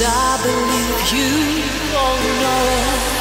I believe you. Oh no.